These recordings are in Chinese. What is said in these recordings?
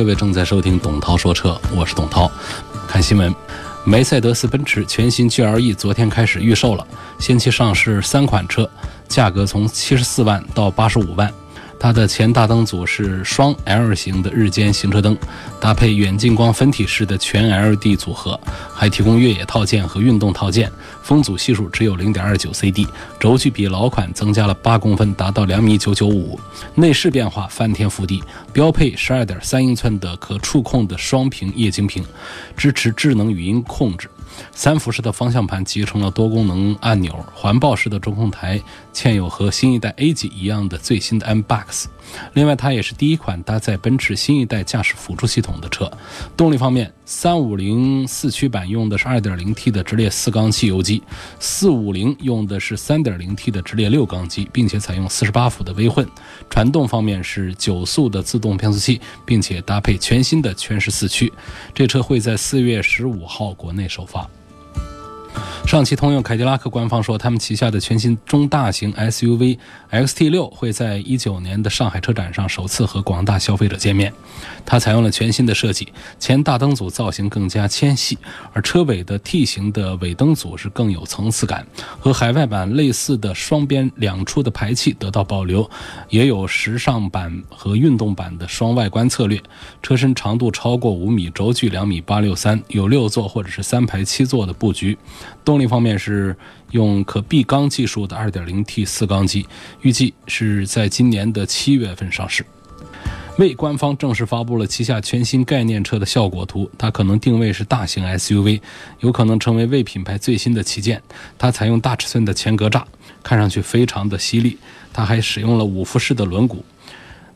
各位正在收听董涛说车，我是董涛。看新闻，梅赛德斯奔驰全新 GLE 昨天开始预售了，先期上市三款车，价格从七十四万到八十五万。它的前大灯组是双 L 型的日间行车灯，搭配远近光分体式的全 LED 组合，还提供越野套件和运动套件。风阻系数只有零点二九 CD，轴距比老款增加了八公分，达到两米九九五。内饰变化翻天覆地，标配十二点三英寸的可触控的双屏液晶屏，支持智能语音控制。三辐式的方向盘集成了多功能按钮，环抱式的中控台嵌有和新一代 A 级一样的最新的 M Box。另外，它也是第一款搭载奔驰新一代驾驶辅助系统的车。动力方面，350四驱版用的是 2.0T 的直列四缸汽油机，450用的是 3.0T 的直列六缸机，并且采用48伏的微混。传动方面是九速的自动变速器，并且搭配全新的全时四驱。这车会在4月15号国内首发。上汽通用凯迪拉克官方说，他们旗下的全新中大型 SUV XT6 会在一九年的上海车展上首次和广大消费者见面。它采用了全新的设计，前大灯组造型更加纤细，而车尾的 T 型的尾灯组是更有层次感，和海外版类似的双边两出的排气得到保留，也有时尚版和运动版的双外观策略。车身长度超过五米，轴距两米八六三，有六座或者是三排七座的布局。动力方面是用可闭缸技术的 2.0T 四缸机，预计是在今年的七月份上市。魏官方正式发布了旗下全新概念车的效果图，它可能定位是大型 SUV，有可能成为魏品牌最新的旗舰。它采用大尺寸的前格栅，看上去非常的犀利。它还使用了五辐式的轮毂，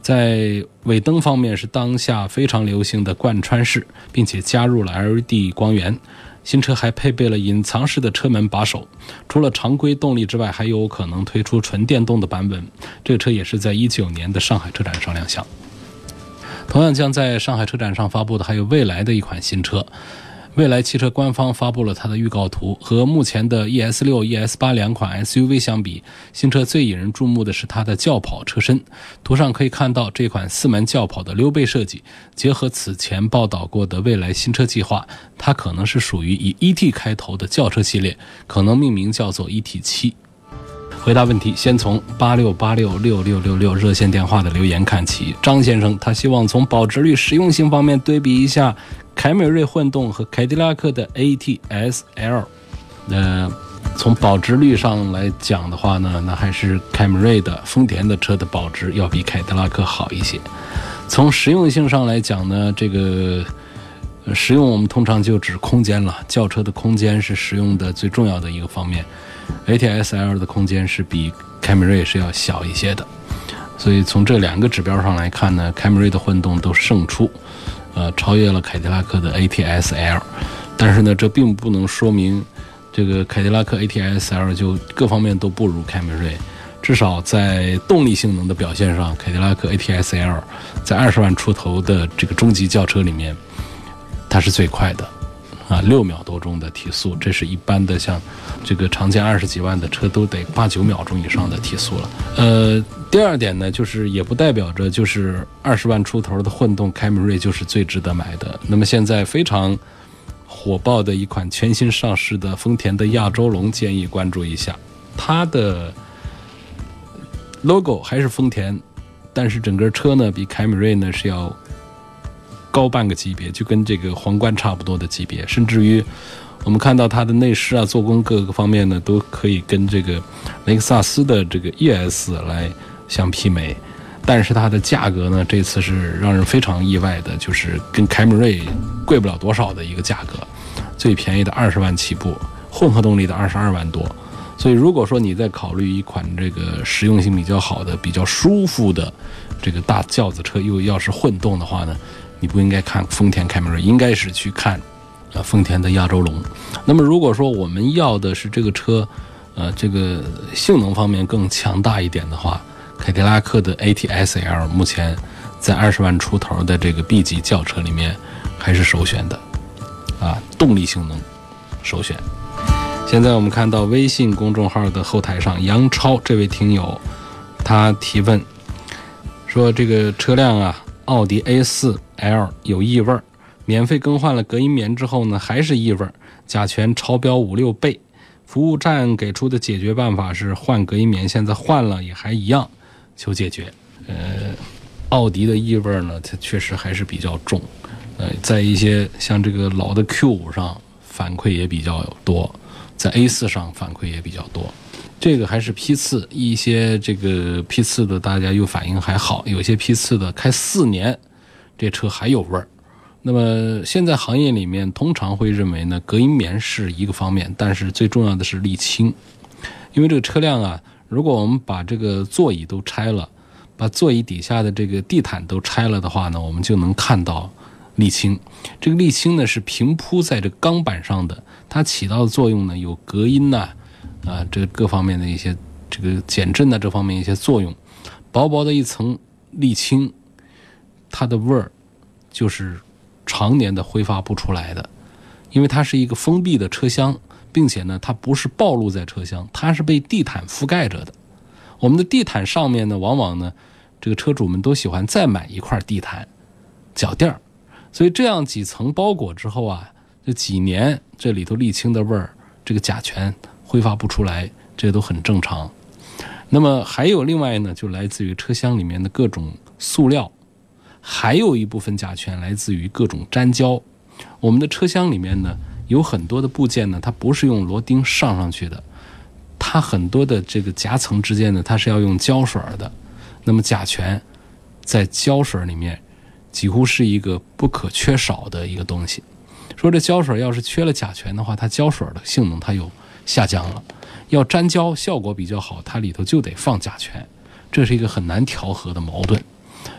在尾灯方面是当下非常流行的贯穿式，并且加入了 LED 光源。新车还配备了隐藏式的车门把手，除了常规动力之外，还有可能推出纯电动的版本。这个车也是在一九年的上海车展上亮相。同样将在上海车展上发布的还有未来的一款新车。蔚来汽车官方发布了它的预告图，和目前的 ES 六、ES 八两款 SUV 相比，新车最引人注目的是它的轿跑车身。图上可以看到这款四门轿跑的溜背设计，结合此前报道过的蔚来新车计划，它可能是属于以 ET 开头的轿车系列，可能命名叫做 ET 七。回答问题，先从八六八六六六六六热线电话的留言看起。张先生他希望从保值率、实用性方面对比一下凯美瑞混动和凯迪拉克的 ATS-L。那从保值率上来讲的话呢，那还是凯美瑞的丰田的车的保值要比凯迪拉克好一些。从实用性上来讲呢，这个实用我们通常就指空间了，轿车的空间是实用的最重要的一个方面。ATS-L 的空间是比凯美瑞是要小一些的，所以从这两个指标上来看呢，凯美瑞的混动都胜出，呃，超越了凯迪拉克的 ATS-L。但是呢，这并不能说明这个凯迪拉克 ATS-L 就各方面都不如凯美瑞，至少在动力性能的表现上，凯迪拉克 ATS-L 在二十万出头的这个中级轿车里面，它是最快的。啊，六秒多钟的提速，这是一般的，像这个常见二十几万的车都得八九秒钟以上的提速了。呃，第二点呢，就是也不代表着就是二十万出头的混动凯美瑞就是最值得买的。那么现在非常火爆的一款全新上市的丰田的亚洲龙，建议关注一下。它的 logo 还是丰田，但是整个车呢比凯美瑞呢是要。高半个级别，就跟这个皇冠差不多的级别，甚至于我们看到它的内饰啊、做工各个方面呢，都可以跟这个雷克萨斯的这个 ES 来相媲美。但是它的价格呢，这次是让人非常意外的，就是跟凯美瑞贵不了多少的一个价格，最便宜的二十万起步，混合动力的二十二万多。所以如果说你在考虑一款这个实用性比较好的、比较舒服的。这个大轿子车又要是混动的话呢，你不应该看丰田凯美瑞，应该是去看呃丰田的亚洲龙。那么如果说我们要的是这个车，呃，这个性能方面更强大一点的话，凯迪拉克的 ATS-L 目前在二十万出头的这个 B 级轿车里面还是首选的，啊，动力性能首选。现在我们看到微信公众号的后台上，杨超这位听友他提问说：“这个车辆啊，奥迪 A 四 L 有异味儿，免费更换了隔音棉之后呢，还是异味儿，甲醛超标五六倍。服务站给出的解决办法是换隔音棉，现在换了也还一样，求解决。呃，奥迪的异味呢，它确实还是比较重，呃，在一些像这个老的 Q 五上反馈也比较多。”在 A 四上反馈也比较多，这个还是批次，一些这个批次的大家又反应还好，有些批次的开四年，这车还有味儿。那么现在行业里面通常会认为呢，隔音棉是一个方面，但是最重要的是沥青，因为这个车辆啊，如果我们把这个座椅都拆了，把座椅底下的这个地毯都拆了的话呢，我们就能看到沥青。这个沥青呢是平铺在这钢板上的。它起到的作用呢，有隔音呐，啊，这各方面的一些这个减震呐，这方面一些作用。薄薄的一层沥青，它的味儿就是常年的挥发不出来的，因为它是一个封闭的车厢，并且呢，它不是暴露在车厢，它是被地毯覆盖着的。我们的地毯上面呢，往往呢，这个车主们都喜欢再买一块地毯脚垫儿，所以这样几层包裹之后啊。这几年这里头沥青的味儿，这个甲醛挥发不出来，这都很正常。那么还有另外呢，就来自于车厢里面的各种塑料，还有一部分甲醛来自于各种粘胶。我们的车厢里面呢，有很多的部件呢，它不是用螺钉上上去的，它很多的这个夹层之间呢，它是要用胶水的。那么甲醛在胶水里面几乎是一个不可缺少的一个东西。说这胶水要是缺了甲醛的话，它胶水的性能它又下降了。要粘胶效果比较好，它里头就得放甲醛，这是一个很难调和的矛盾。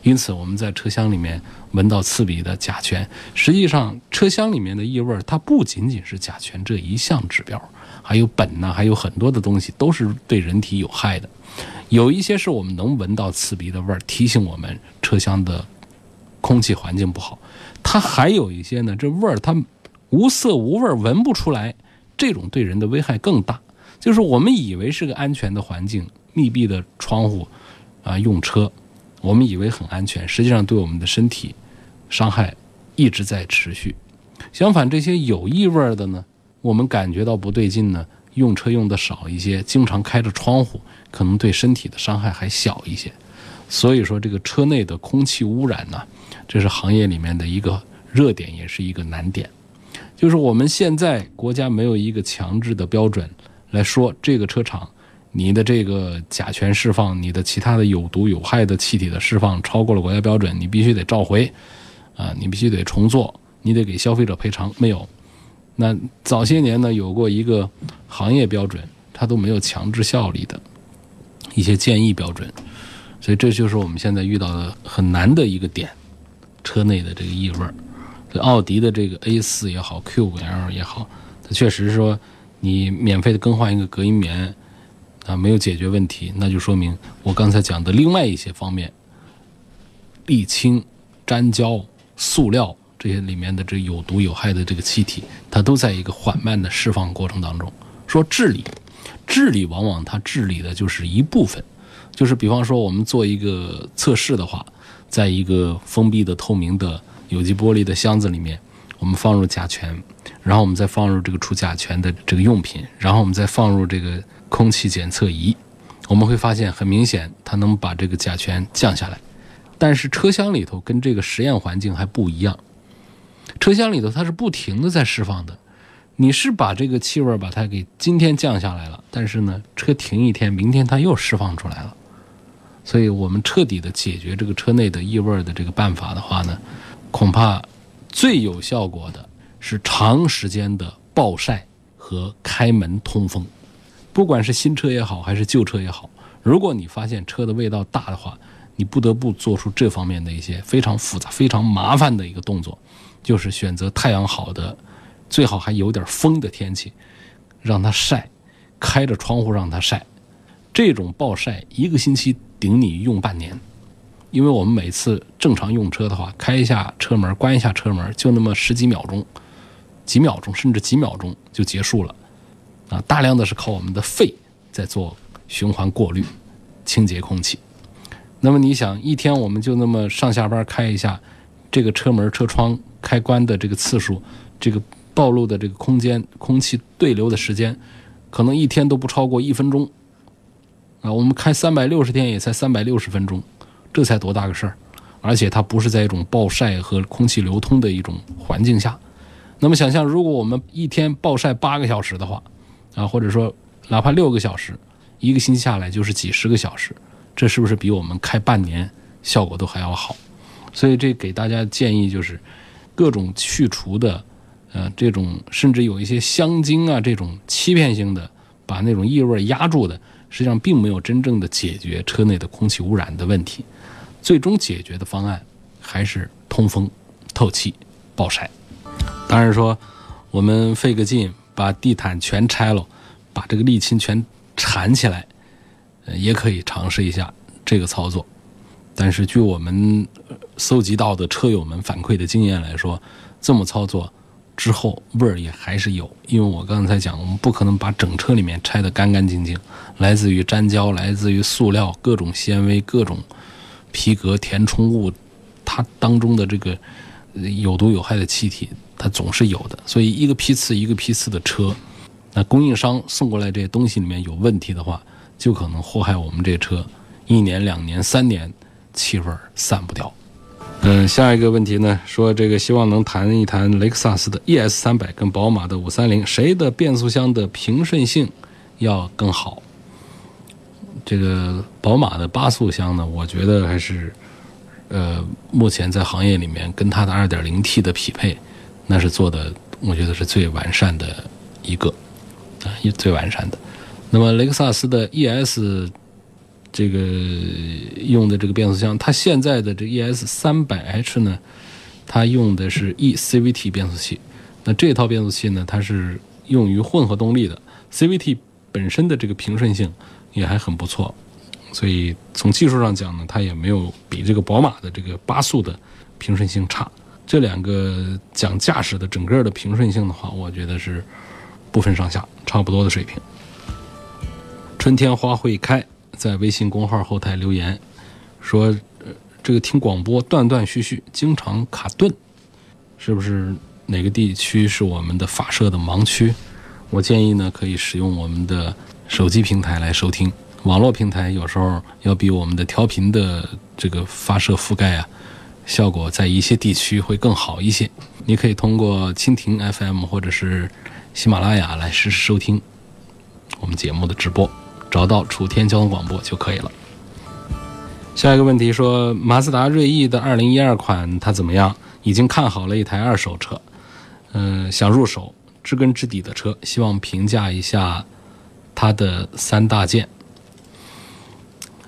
因此，我们在车厢里面闻到刺鼻的甲醛，实际上车厢里面的异味它不仅仅是甲醛这一项指标，还有苯呐，还有很多的东西都是对人体有害的。有一些是我们能闻到刺鼻的味儿，提醒我们车厢的空气环境不好。它还有一些呢，这味儿它无色无味，闻不出来，这种对人的危害更大。就是我们以为是个安全的环境，密闭的窗户啊，用车，我们以为很安全，实际上对我们的身体伤害一直在持续。相反，这些有异味的呢，我们感觉到不对劲呢，用车用的少一些，经常开着窗户，可能对身体的伤害还小一些。所以说，这个车内的空气污染呢。这是行业里面的一个热点，也是一个难点。就是我们现在国家没有一个强制的标准来说，这个车厂你的这个甲醛释放、你的其他的有毒有害的气体的释放超过了国家标准，你必须得召回啊，你必须得重做，你得给消费者赔偿。没有。那早些年呢，有过一个行业标准，它都没有强制效力的一些建议标准，所以这就是我们现在遇到的很难的一个点。车内的这个异味儿，这奥迪的这个 A 四也好，Q 五 L 也好，它确实说你免费的更换一个隔音棉啊，没有解决问题，那就说明我刚才讲的另外一些方面，沥青、粘胶、塑料这些里面的这有毒有害的这个气体，它都在一个缓慢的释放过程当中。说治理，治理往往它治理的就是一部分，就是比方说我们做一个测试的话。在一个封闭的透明的有机玻璃的箱子里面，我们放入甲醛，然后我们再放入这个除甲醛的这个用品，然后我们再放入这个空气检测仪，我们会发现很明显，它能把这个甲醛降下来。但是车厢里头跟这个实验环境还不一样，车厢里头它是不停的在释放的，你是把这个气味把它给今天降下来了，但是呢，车停一天，明天它又释放出来了。所以我们彻底的解决这个车内的异味的这个办法的话呢，恐怕最有效果的是长时间的暴晒和开门通风。不管是新车也好，还是旧车也好，如果你发现车的味道大的话，你不得不做出这方面的一些非常复杂、非常麻烦的一个动作，就是选择太阳好的，最好还有点风的天气，让它晒，开着窗户让它晒。这种暴晒一个星期顶你用半年，因为我们每次正常用车的话，开一下车门，关一下车门，就那么十几秒钟，几秒钟甚至几秒钟就结束了。啊，大量的是靠我们的肺在做循环过滤、清洁空气。那么你想，一天我们就那么上下班开一下，这个车门、车窗开关的这个次数，这个暴露的这个空间、空气对流的时间，可能一天都不超过一分钟。啊，我们开三百六十天也才三百六十分钟，这才多大个事儿？而且它不是在一种暴晒和空气流通的一种环境下。那么想象，如果我们一天暴晒八个小时的话，啊，或者说哪怕六个小时，一个星期下来就是几十个小时，这是不是比我们开半年效果都还要好？所以这给大家建议就是，各种去除的，呃，这种甚至有一些香精啊这种欺骗性的，把那种异味压住的，实际上并没有真正的解决车内的空气污染的问题。最终解决的方案还是通风、透气、暴晒。当然说，我们费个劲。把地毯全拆了，把这个沥青全缠起来，也可以尝试一下这个操作。但是，据我们搜集到的车友们反馈的经验来说，这么操作之后味儿也还是有。因为我刚才讲，我们不可能把整车里面拆得干干净净，来自于粘胶、来自于塑料、各种纤维、各种皮革填充物，它当中的这个有毒有害的气体。它总是有的，所以一个批次一个批次的车，那供应商送过来这些东西里面有问题的话，就可能祸害我们这车一年、两年、三年，气味散不掉。嗯，下一个问题呢，说这个希望能谈一谈雷克萨斯的 ES 三百跟宝马的五三零，谁的变速箱的平顺性要更好？这个宝马的八速箱呢，我觉得还是，呃，目前在行业里面跟它的二点零 T 的匹配。那是做的，我觉得是最完善的一个啊，也最完善的。那么雷克萨斯的 ES 这个用的这个变速箱，它现在的这 ES 三百 H 呢，它用的是 eCVT 变速器。那这套变速器呢，它是用于混合动力的，CVT 本身的这个平顺性也还很不错，所以从技术上讲呢，它也没有比这个宝马的这个八速的平顺性差。这两个讲驾驶的整个的平顺性的话，我觉得是不分上下，差不多的水平。春天花会开，在微信公号后台留言说：“这个听广播断断续续，经常卡顿，是不是哪个地区是我们的发射的盲区？”我建议呢，可以使用我们的手机平台来收听，网络平台有时候要比我们的调频的这个发射覆盖啊。效果在一些地区会更好一些。你可以通过蜻蜓 FM 或者是喜马拉雅来实时收听我们节目的直播，找到楚天交通广播就可以了。下一个问题说，马自达锐意的2012款它怎么样？已经看好了一台二手车，嗯，想入手知根知底的车，希望评价一下它的三大件。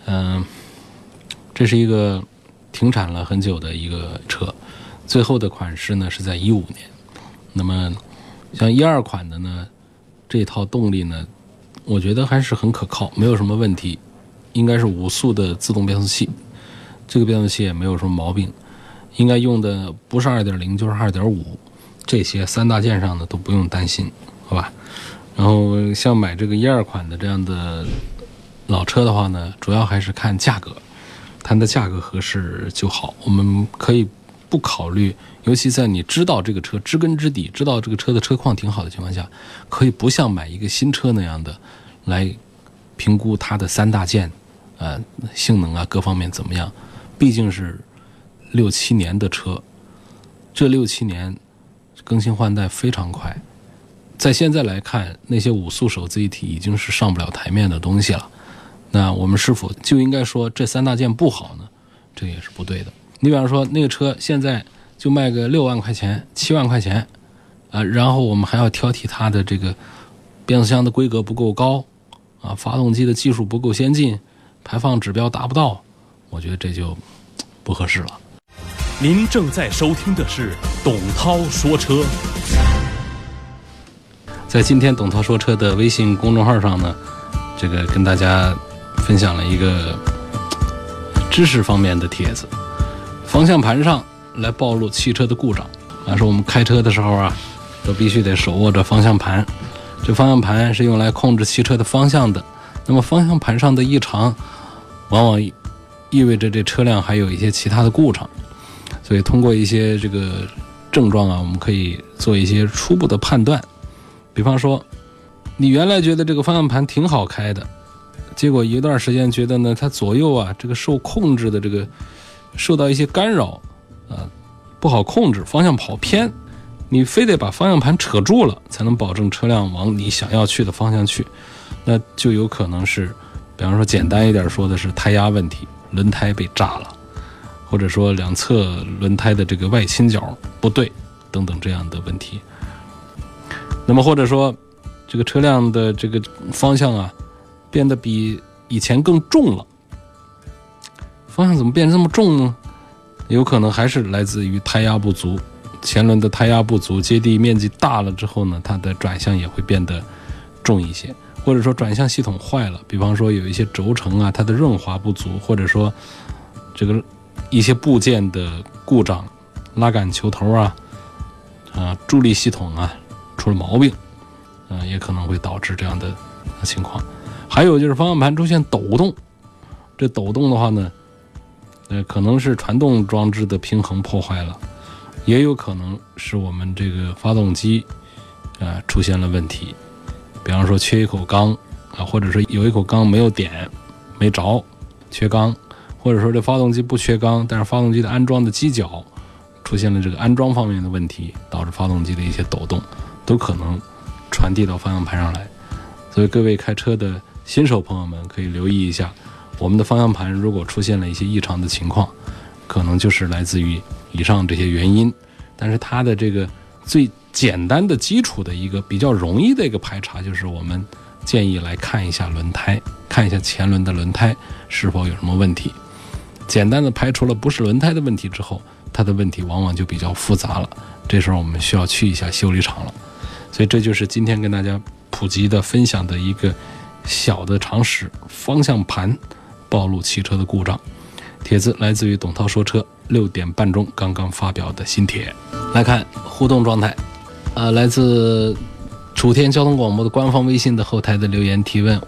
嗯，这是一个。停产了很久的一个车，最后的款式呢是在一五年。那么像一二款的呢，这套动力呢，我觉得还是很可靠，没有什么问题。应该是五速的自动变速器，这个变速器也没有什么毛病。应该用的不是二点零就是二点五，这些三大件上呢都不用担心，好吧？然后像买这个一二款的这样的老车的话呢，主要还是看价格。它的价格合适就好，我们可以不考虑，尤其在你知道这个车知根知底，知道这个车的车况挺好的情况下，可以不像买一个新车那样的来评估它的三大件，呃，性能啊各方面怎么样？毕竟是六七年的车，这六七年更新换代非常快，在现在来看，那些五速手自一体已经是上不了台面的东西了。那我们是否就应该说这三大件不好呢？这也是不对的。你比方说那个车现在就卖个六万块钱、七万块钱，啊，然后我们还要挑剔它的这个变速箱的规格不够高，啊，发动机的技术不够先进，排放指标达不到，我觉得这就不合适了。您正在收听的是董涛说车。在今天董涛说车的微信公众号上呢，这个跟大家分享了一个知识方面的帖子，方向盘上来暴露汽车的故障。啊，说我们开车的时候啊，都必须得手握着方向盘，这方向盘是用来控制汽车的方向的。那么方向盘上的异常，往往意味着这车辆还有一些其他的故障。所以通过一些这个症状啊，我们可以做一些初步的判断。比方说，你原来觉得这个方向盘挺好开的，结果一段时间觉得呢，它左右啊这个受控制的这个受到一些干扰，啊不好控制，方向跑偏，你非得把方向盘扯住了，才能保证车辆往你想要去的方向去，那就有可能是，比方说简单一点说的是胎压问题，轮胎被炸了，或者说两侧轮胎的这个外倾角不对等等这样的问题。那么或者说，这个车辆的这个方向啊，变得比以前更重了。方向怎么变这么重呢？有可能还是来自于胎压不足，前轮的胎压不足，接地面积大了之后呢，它的转向也会变得重一些。或者说转向系统坏了，比方说有一些轴承啊，它的润滑不足，或者说这个一些部件的故障，拉杆球头啊，啊助力系统啊。出了毛病，嗯，也可能会导致这样的情况。还有就是方向盘出现抖动，这抖动的话呢，呃，可能是传动装置的平衡破坏了，也有可能是我们这个发动机啊出现了问题。比方说缺一口缸啊，或者说有一口缸没有点没着，缺缸，或者说这发动机不缺缸，但是发动机的安装的机脚出现了这个安装方面的问题，导致发动机的一些抖动。都可能传递到方向盘上来，所以各位开车的新手朋友们可以留意一下，我们的方向盘如果出现了一些异常的情况，可能就是来自于以上这些原因。但是它的这个最简单的基础的一个比较容易的一个排查，就是我们建议来看一下轮胎，看一下前轮的轮胎是否有什么问题。简单的排除了不是轮胎的问题之后，它的问题往往就比较复杂了，这时候我们需要去一下修理厂了。所以这就是今天跟大家普及的分享的一个小的常识：方向盘暴露汽车的故障。帖子来自于董涛说车六点半钟刚刚发表的新帖。来看互动状态，呃，来自楚天交通广播的官方微信的后台的留言提问：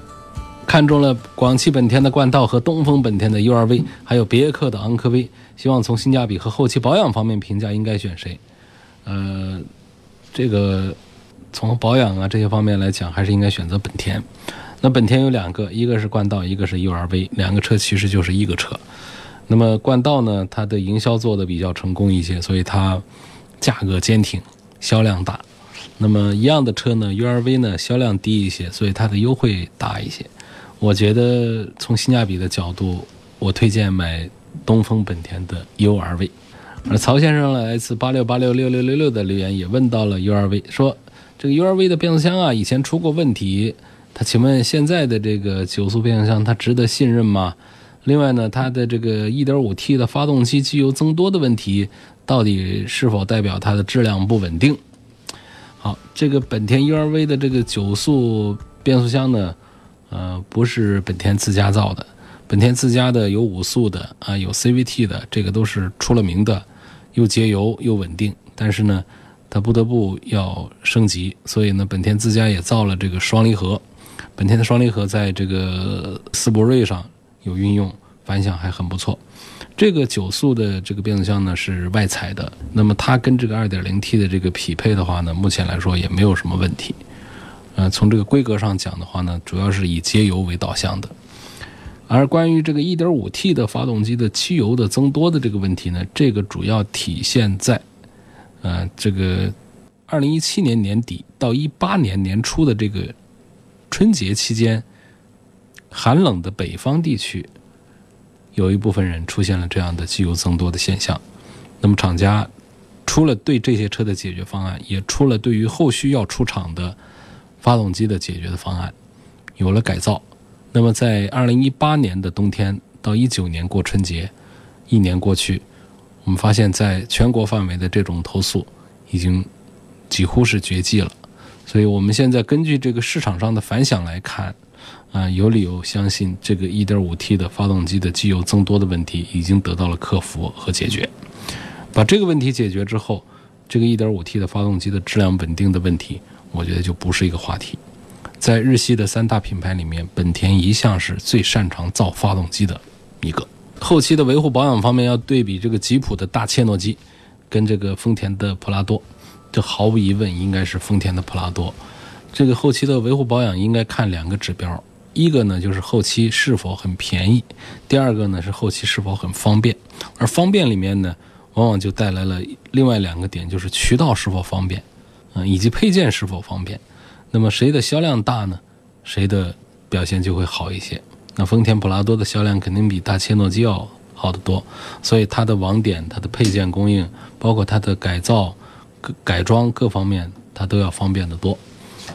看中了广汽本田的冠道和东风本田的 URV，还有别克的昂科威，希望从性价比和后期保养方面评价，应该选谁？呃，这个。从保养啊这些方面来讲，还是应该选择本田。那本田有两个，一个是冠道，一个是 URV，两个车其实就是一个车。那么冠道呢，它的营销做的比较成功一些，所以它价格坚挺，销量大。那么一样的车呢，URV 呢销量低一些，所以它的优惠大一些。我觉得从性价比的角度，我推荐买东风本田的 URV。而曹先生来自八六八六六六六六的留言也问到了 URV，说。这个 URV 的变速箱啊，以前出过问题。请问现在的这个九速变速箱，它值得信任吗？另外呢，它的这个 1.5T 的发动机机油增多的问题，到底是否代表它的质量不稳定？好，这个本田 URV 的这个九速变速箱呢，呃，不是本田自家造的。本田自家的有五速的啊，有 CVT 的，这个都是出了名的，又节油又稳定。但是呢。它不得不要升级，所以呢，本田自家也造了这个双离合。本田的双离合在这个思铂睿上有运用，反响还很不错。这个九速的这个变速箱呢是外采的，那么它跟这个 2.0T 的这个匹配的话呢，目前来说也没有什么问题。呃，从这个规格上讲的话呢，主要是以节油为导向的。而关于这个 1.5T 的发动机的汽油的增多的这个问题呢，这个主要体现在。呃，这个二零一七年年底到一八年年初的这个春节期间，寒冷的北方地区，有一部分人出现了这样的机油增多的现象。那么厂家出了对这些车的解决方案，也出了对于后续要出厂的发动机的解决的方案，有了改造。那么在二零一八年的冬天到一九年过春节，一年过去，我们发现在全国范围的这种投诉已经几乎是绝迹了。所以我们现在根据这个市场上的反响来看，啊，有理由相信这个 1.5T 的发动机的机油增多的问题已经得到了克服和解决。把这个问题解决之后，这个 1.5T 的发动机的质量稳定的问题，我觉得就不是一个话题。在日系的三大品牌里面，本田一向是最擅长造发动机的一个。后期的维护保养方面，要对比这个吉普的大切诺基，跟这个丰田的普拉多，这毫无疑问应该是丰田的普拉多。这个后期的维护保养应该看两个指标，一个呢就是后期是否很便宜，第二个呢是后期是否很方便。而方便里面呢，往往就带来了另外两个点，就是渠道是否方便，嗯，以及配件是否方便。那么谁的销量大呢？谁的表现就会好一些。那丰田普拉多的销量肯定比大切诺基要好得多，所以它的网点、它的配件供应，包括它的改造、改装各方面，它都要方便得多。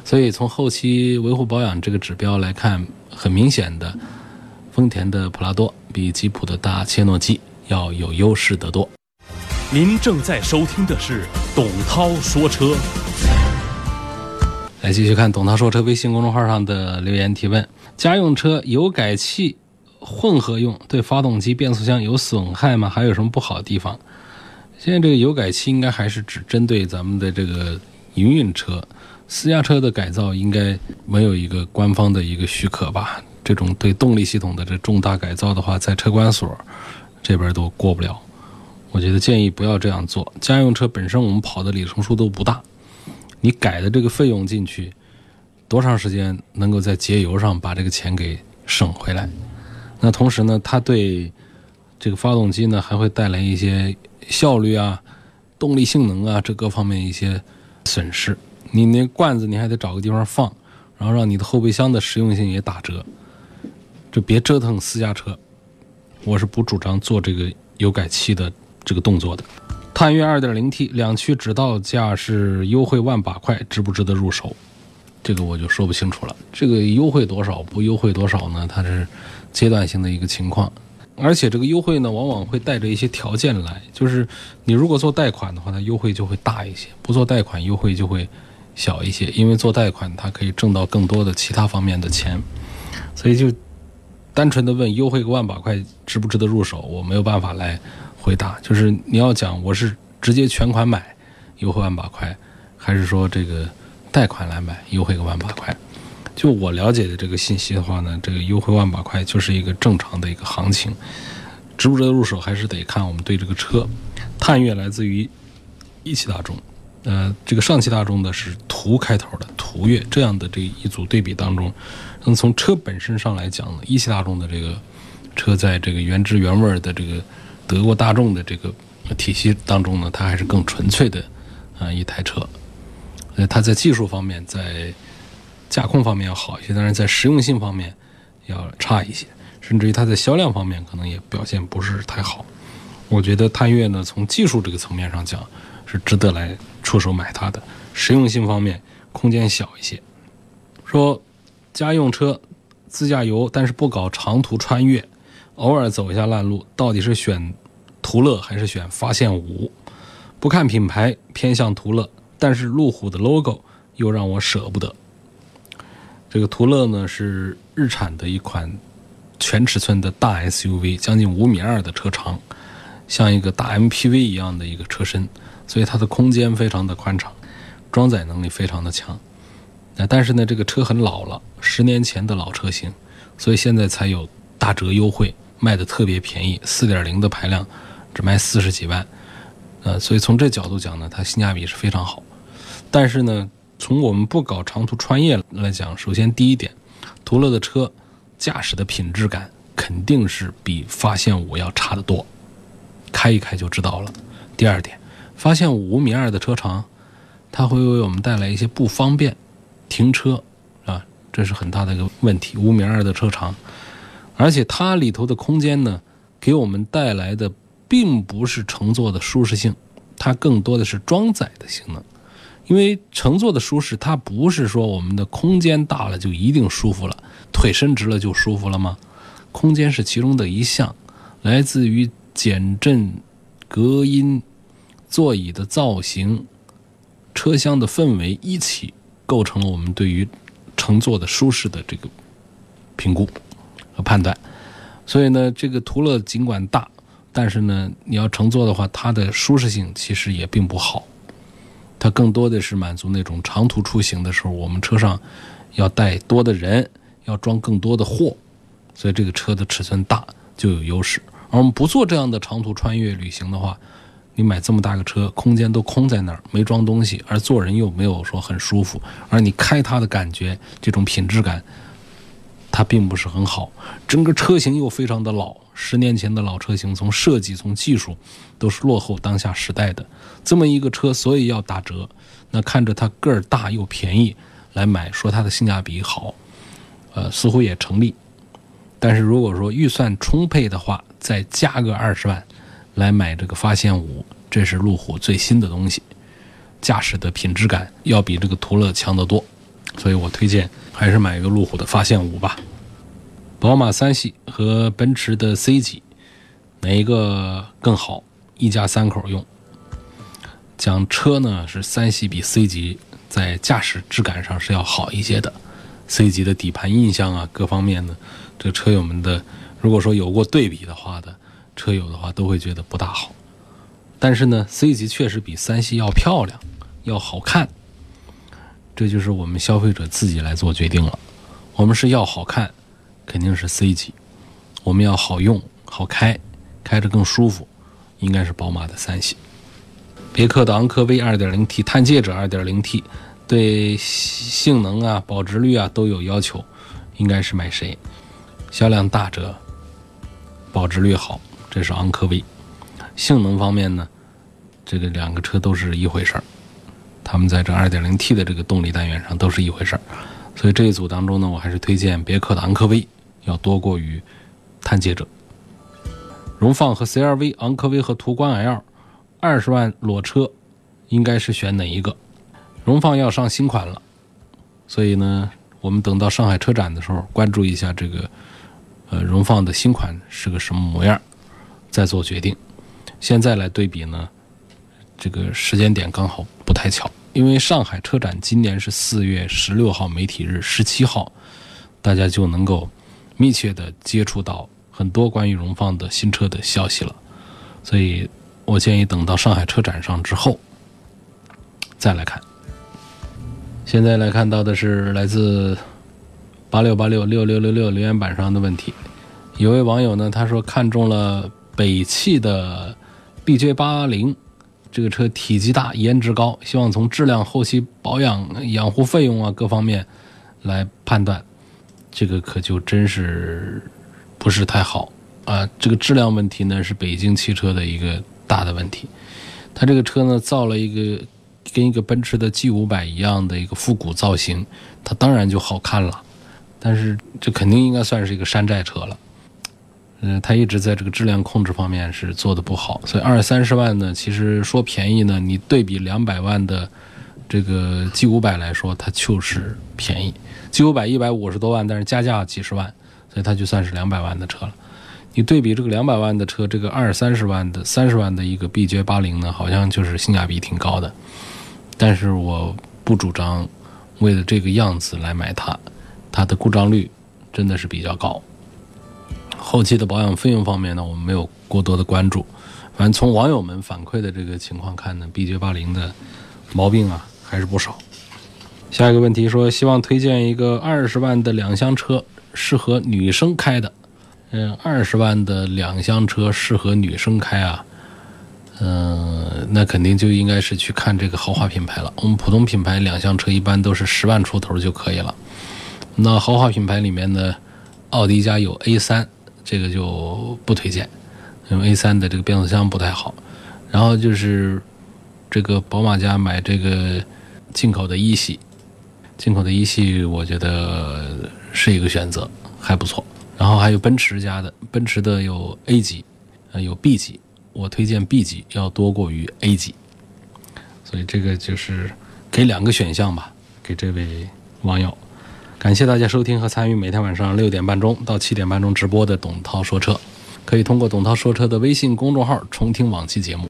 所以从后期维护保养这个指标来看，很明显的，丰田的普拉多比吉普的大切诺基要有优势得多。您正在收听的是董涛说车。来继续看董涛说车微信公众号上的留言提问：家用车油改气混合用对发动机、变速箱有损害吗？还有什么不好的地方？现在这个油改气应该还是只针对咱们的这个营运车。私家车的改造应该没有一个官方的一个许可吧？这种对动力系统的这重大改造的话，在车管所这边都过不了。我觉得建议不要这样做。家用车本身我们跑的里程数都不大，你改的这个费用进去，多长时间能够在节油上把这个钱给省回来？那同时呢，它对这个发动机呢还会带来一些效率啊、动力性能啊这各方面一些损失。你那罐子你还得找个地方放，然后让你的后备箱的实用性也打折，就别折腾私家车。我是不主张做这个油改气的这个动作的。探岳 2.0T 两驱指导价是优惠万把块，值不值得入手？这个我就说不清楚了。这个优惠多少，不优惠多少呢？它是阶段性的一个情况，而且这个优惠呢，往往会带着一些条件来，就是你如果做贷款的话，它优惠就会大一些；不做贷款，优惠就会。小一些，因为做贷款，它可以挣到更多的其他方面的钱，所以就单纯的问优惠个万把块值不值得入手，我没有办法来回答。就是你要讲我是直接全款买优惠万把块，还是说这个贷款来买优惠个万把块？就我了解的这个信息的话呢，这个优惠万把块就是一个正常的一个行情，值不值得入手还是得看我们对这个车。探岳来自于一汽大众。呃，这个上汽大众的是途开头的途岳，这样的这一组对比当中，那么从车本身上来讲呢，一汽大众的这个车在这个原汁原味的这个德国大众的这个体系当中呢，它还是更纯粹的啊一台车。呃，它在技术方面，在驾控方面要好一些，但是在实用性方面要差一些，甚至于它在销量方面可能也表现不是太好。我觉得探岳呢，从技术这个层面上讲。是值得来出手买它的，实用性方面空间小一些。说家用车自驾游，但是不搞长途穿越，偶尔走一下烂路，到底是选途乐还是选发现五？不看品牌，偏向途乐，但是路虎的 logo 又让我舍不得。这个途乐呢是日产的一款全尺寸的大 SUV，将近五米二的车长，像一个大 MPV 一样的一个车身。所以它的空间非常的宽敞，装载能力非常的强。那但是呢，这个车很老了，十年前的老车型，所以现在才有大折优惠，卖的特别便宜，四点零的排量只卖四十几万。呃，所以从这角度讲呢，它性价比是非常好。但是呢，从我们不搞长途穿越来讲，首先第一点，途乐的车驾驶的品质感肯定是比发现五要差得多，开一开就知道了。第二点。发现五五米二的车长，它会为我们带来一些不方便，停车啊，这是很大的一个问题。五米二的车长，而且它里头的空间呢，给我们带来的并不是乘坐的舒适性，它更多的是装载的性能。因为乘坐的舒适，它不是说我们的空间大了就一定舒服了，腿伸直了就舒服了吗？空间是其中的一项，来自于减震、隔音、座椅的造型、车厢的氛围一起构成了我们对于乘坐的舒适的这个评估和判断。所以呢，这个途乐尽管大，但是呢，你要乘坐的话，它的舒适性其实也并不好。它更多的是满足那种长途出行的时候，我们车上要带多的人，要装更多的货，所以这个车的尺寸大就有优势。而我们不做这样的长途穿越旅行的话，你买这么大个车，空间都空在那儿，没装东西，而坐人又没有说很舒服，而你开它的感觉，这种品质感。它并不是很好，整个车型又非常的老，十年前的老车型，从设计从技术都是落后当下时代的。这么一个车，所以要打折。那看着它个儿大又便宜，来买，说它的性价比好，呃，似乎也成立。但是如果说预算充沛的话，再加个二十万来买这个发现五，这是路虎最新的东西，驾驶的品质感要比这个途乐强得多。所以我推荐还是买一个路虎的发现五吧。宝马三系和奔驰的 C 级，哪一个更好？一家三口用。讲车呢，是三系比 C 级在驾驶质感上是要好一些的。C 级的底盘印象啊，各方面呢，这车友们的，如果说有过对比的话的车友的话，都会觉得不大好。但是呢，C 级确实比三系要漂亮，要好看。这就是我们消费者自己来做决定了。我们是要好看，肯定是 C 级；我们要好用、好开，开着更舒服，应该是宝马的三系。别克的昂科威 2.0T、探界者 2.0T，对性能啊、保值率啊都有要求，应该是买谁？销量大者，保值率好，这是昂科威。性能方面呢，这个两个车都是一回事儿。他们在这 2.0T 的这个动力单元上都是一回事儿，所以这一组当中呢，我还是推荐别克的昂科威要多过于探界者。荣放和 CRV，昂科威和途观 L，二十万裸车，应该是选哪一个？荣放要上新款了，所以呢，我们等到上海车展的时候，关注一下这个呃荣放的新款是个什么模样，再做决定。现在来对比呢？这个时间点刚好不太巧，因为上海车展今年是四月十六号媒体日，十七号大家就能够密切的接触到很多关于荣放的新车的消息了，所以我建议等到上海车展上之后再来看。现在来看到的是来自八六八六六六六六留言板上的问题，有位网友呢，他说看中了北汽的 BJ 八零。这个车体积大，颜值高，希望从质量、后期保养、养护费用啊各方面来判断，这个可就真是不是太好啊。这个质量问题呢，是北京汽车的一个大的问题。它这个车呢，造了一个跟一个奔驰的 G 五百一样的一个复古造型，它当然就好看了。但是这肯定应该算是一个山寨车了。嗯，它一直在这个质量控制方面是做的不好，所以二三十万呢，其实说便宜呢，你对比两百万的这个 G 五百来说，它就是便宜。G 五百一百五十多万，但是加价几十万，所以它就算是两百万的车了。你对比这个两百万的车，这个二三十万的、三十万的一个 BJ 八零呢，好像就是性价比挺高的。但是我不主张为了这个样子来买它，它的故障率真的是比较高。后期的保养费用方面呢，我们没有过多的关注。反正从网友们反馈的这个情况看呢，BJ 八零的毛病啊还是不少。下一个问题说，希望推荐一个二十万的两厢车，适合女生开的。嗯，二十万的两厢车适合女生开啊？嗯，那肯定就应该是去看这个豪华品牌了。我们普通品牌两厢车一般都是十万出头就可以了。那豪华品牌里面呢，奥迪家有 A 三。这个就不推荐，因为 A3 的这个变速箱不太好。然后就是这个宝马家买这个进口的一系，进口的一系我觉得是一个选择，还不错。然后还有奔驰家的，奔驰的有 A 级，呃有 B 级，我推荐 B 级要多过于 A 级。所以这个就是给两个选项吧，给这位网友。感谢大家收听和参与每天晚上六点半钟到七点半钟直播的董涛说车，可以通过董涛说车的微信公众号重听往期节目。